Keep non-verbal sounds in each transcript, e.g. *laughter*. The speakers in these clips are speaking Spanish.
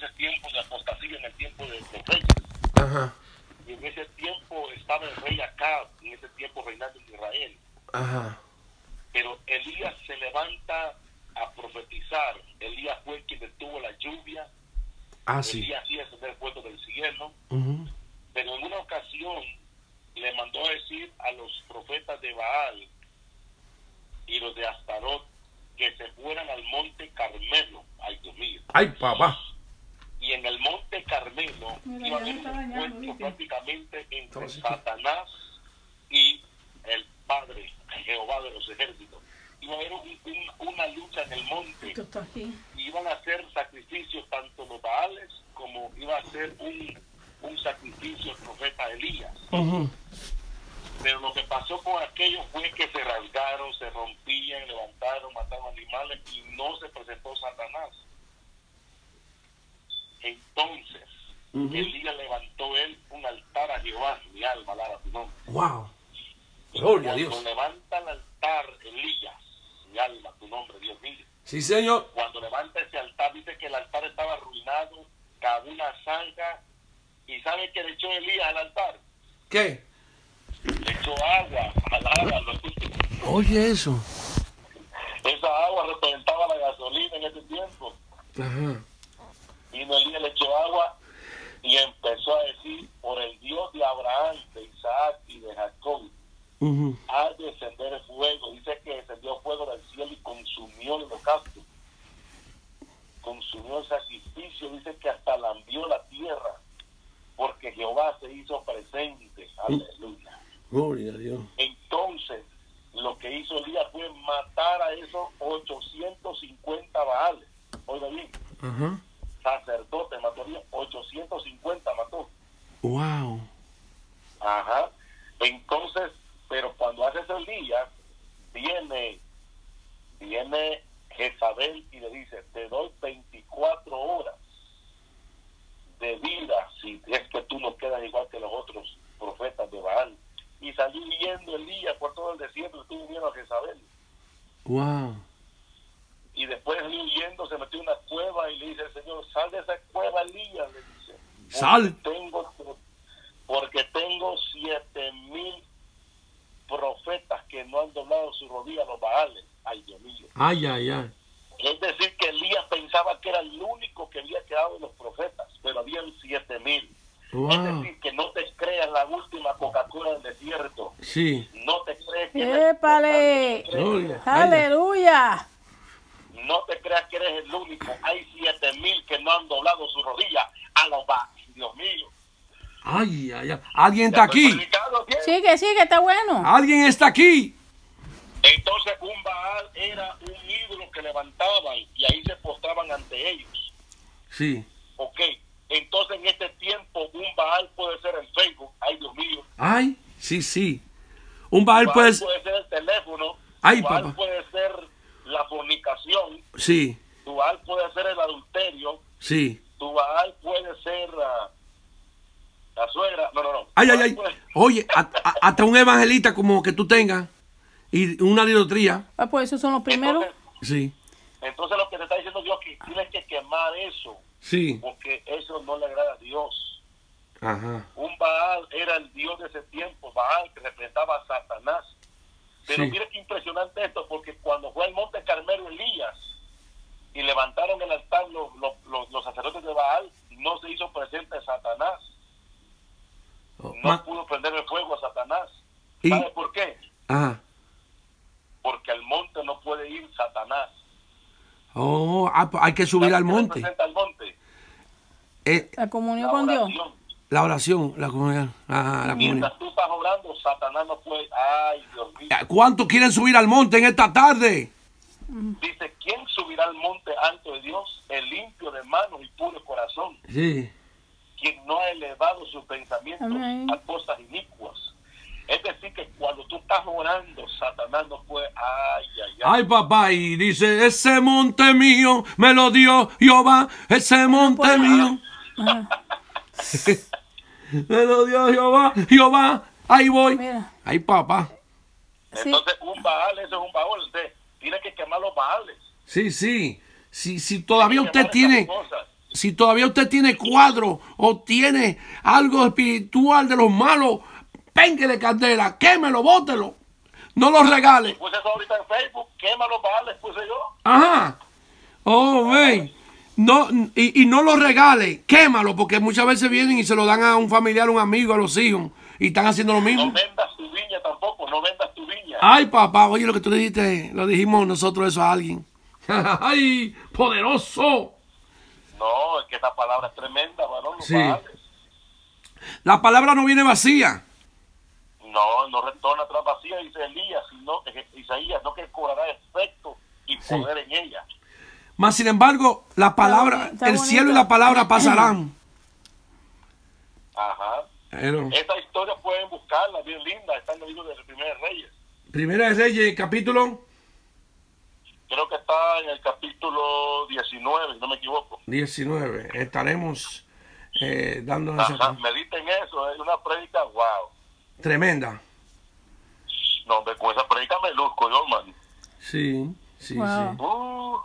ese tiempo de apostasía, en el tiempo de los reyes. Ajá. Y en ese tiempo estaba el rey Acab, en ese tiempo reinando en Israel. Ajá. Pero Elías se levanta a profetizar. Elías fue quien detuvo la lluvia. Ah, sí. Elías hacía descender fuego del cielo. Ujú. Pero en una ocasión le mandó a decir a los profetas de Baal y los de Astarot que se fueran al monte Carmelo. Ay, Dios mío. Ay, papá. Y en el monte Iba a prácticamente entre. Satanás y el Padre, Jehová de los ejércitos. Iba a haber un- un- una lucha en el monte. Iban a hacer sacrificios tanto los Baales como iba a ser un, un sacrificio el profeta Elías. Pero lo que pasó con aquellos fue que se rasgaron, se rompían, levantaron, mataron animales y no se presentó Satanás. Entonces, Ujú. Elías levantó él un altar a Jehová, mi alma, alaba tu nombre. Wow. Gloria a Cuando Dios. levanta el altar Elías, mi alma, tu nombre, Dios mío. Sí, señor. cuando levanta ese altar, dice que el altar estaba arruinado, cavó una zanja, y ¿sabe qué le echó Elías al altar? ¿Qué? Le echó agua al agua. lo- Oye, eso. Esa agua representaba la gasolina en ese tiempo. Ajá. Vino Elías, le echó agua y empezó a decir, por el Dios de Abraham, de Isaac y de Jacob, ha de descender el fuego. Dice que descendió fuego del cielo y consumió el holocausto. Consumió el sacrificio. Dice que hasta lambió la tierra. Porque Jehová se hizo presente. Aleluya. Gloria a Dios. Entonces, lo que hizo Elías fue matar a esos 850 baales. Oiga bien, Ajá mató bien, 850 mató. Wow. Ajá. Entonces, pero cuando hace ese día, viene, viene Jezabel y le dice, te doy 24 horas de vida si es que tú no quedas igual que los otros profetas de Baal. Y salió huyendo Elías por todo el desierto, estuvo viendo a Jezabel. Wow. Y después salió huyendo, se metió en una cueva y le dice al Señor, sal de esa cueva, Elías, le dice. Porque Sal. Tengo, porque tengo siete mil profetas que no han doblado su rodilla a los baales. Ay, Dios mío. Ay, ay, ay. Es decir, que Elías pensaba que era el único que había quedado de los profetas, pero habían siete mil. Es decir, que no te creas la última Coca-Cola del desierto. Sí. No te crees que eres ¡Épale! Gloria. ¡Aleluya! No te creas que eres el único. Hay siete mil que no han doblado su rodilla a los baales. Dios mío. Ay, ay, ay. Alguien está aquí. Sigue, sigue, está bueno. Alguien está aquí. Entonces un Baal era un ídolo que levantaban y ahí se postraban ante ellos. Sí. Ok, entonces en este tiempo un Baal puede ser el Facebook, ay Dios mío. Ay, sí, sí. Un Baal Baal puede ser el teléfono, Ay, Baal papá. puede ser la fornicación, Sí, tu Baal puede ser el adulterio, sí. tu Baal puede ser ah, la suegra, no, no, no. Ay, ay, ay. puede- Oye, hasta un evangelista como que tú tengas y una idolatría. Ah, pues esos son los primeros. Entonces, Sí, entonces lo que te está diciendo Dios que tienes que quemar eso, sí. porque eso no le agrada a Dios. Ajá. Un Baal era el dios de ese tiempo, Baal que representaba a Satanás. Pero Sí. mire qué impresionante esto, porque cuando fue al monte Carmelo Elías y levantaron el altar los, los, los- los sacerdotes de Baal, no se hizo presente Satanás. Oh, No ma- pudo prender el fuego a Satanás. Y- ¿Sabe por qué? Ajá. Porque al monte no puede ir Satanás. Oh, ah, pues hay que subir ¿Sabe al qué monte. representa al monte? Eh, La comunión La con Dios. la oración, la comunión. Ajá, la comunión. Mientras tú estás orando, Satanás no puede. Ay, Dios mío. ¿Cuántos quieren subir al monte en esta tarde? Dice, ¿quién subirá al monte alto de Dios? El limpio de manos y puro corazón, Sí. quien no ha elevado sus pensamientos Amén. a cosas inicuas. Es decir, que cuando tú estás orando, Satanás no puede, ay, ay, ay. Ay, papá, y dice, ese monte mío me lo dio Jehová, ese monte mío. *laughs* me lo dio Jehová, Jehová, ahí voy. Mira. Ay, papá. Sí. Entonces, un Baal, eso es un Baal. Usted tiene que quemar los Baales. Sí, sí. Si, si todavía usted tiene, si todavía usted tiene cuadro o tiene algo espiritual de los malos, pénguele candela, quémelo, bótelo. No lo regale. Puse eso ahorita en Facebook, quémalo vale, puse yo. Ajá. Oh, wey. No, y, y no lo regale, quémalo, porque muchas veces vienen y se lo dan a un familiar, a un amigo, a los hijos, y están haciendo lo No mismo. vendas tu viña tampoco, no vendas tu viña. Ay, papá, oye lo que tú dijiste, lo dijimos nosotros eso a alguien. *laughs* Ay, poderoso. No, es que esa palabra es tremenda, varón, no Sí. vale. La palabra no viene vacía. No, no retorna atrás vacía, dice Elías, sino, Isaías, no que cobrará efecto y Sí. poder en ella. Más sin embargo, la palabra, está el cielo y la palabra pasarán. Ajá. Pero, Esta historia pueden buscarla, bien linda, está en el libro de los primeros reyes. Primera de Reyes, capítulo Creo que está en el capítulo 19, si no me equivoco. 19. Estaremos eh, dando esa Ajá, mediten eso, es una prédica, wow. Tremenda. No, hombre, con esa prédica me luzco yo, man. Sí, sí, Wow. sí. Uh,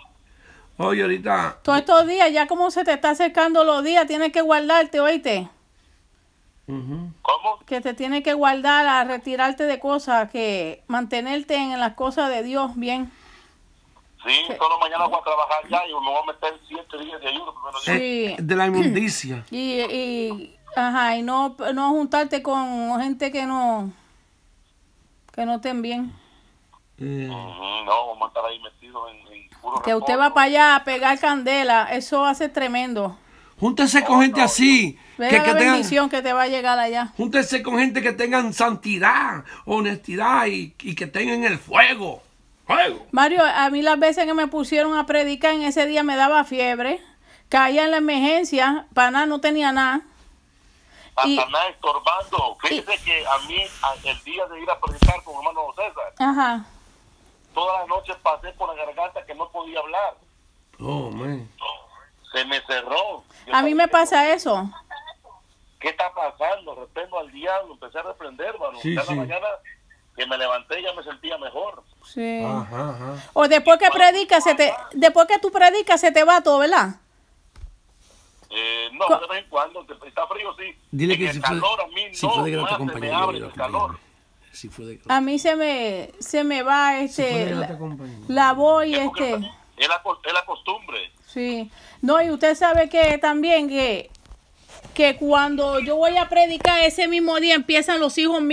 Oye, ahorita, Todos estos días, ya como se te está acercando los días, tienes que guardarte, oíste. ¿Cómo? Que te tienes que guardar a retirarte de cosas, que mantenerte en las cosas de Dios bien. Sí, solo mañana voy a trabajar ya y me voy a meter siete días de ayuno. Sí. eh, de la inmundicia. Y, y, ajá, y no, no juntarte con gente que no, que no estén bien. Eh, Ujú, no, vamos a estar ahí metidos en, en puro Que usted va para allá a pegar candela, eso hace tremendo. júntese con gente así. Que, la tengan, bendición que te va a llegar allá. júntese con gente que tengan santidad, honestidad y, y que tengan el fuego. Fuego. Mario, a mí las veces que me pusieron a predicar en ese día me daba fiebre, caía en la emergencia, para nada, no tenía nada. Y- Satanás estorbando. Fíjese que a mí, a- el día de ir a predicar con hermano César, Ajá. toda la noche pasé por la garganta que no podía hablar. Oh, man. Se me cerró. Yo A mí me que- pasa eso. ¿Qué está pasando? Reprendo al diablo, empecé a reprender, hermano. Sí, sí. la mañana que me levanté ya me sentía mejor. Sí. Ajá, ajá. O después que predicas, se te, después que tú predicas, se te va todo, ¿verdad? Eh, no, de vez en cuando, está frío, sí. Dile En que el si fue, calor a mí si no, fue de me abre el calor. Si fue de que A mí se me, se me va este, la, la voz y Es porque este. Es la, cos- es la costumbre. Sí. No, y usted sabe que también que, que cuando yo voy a predicar ese mismo día empiezan los hijos míos.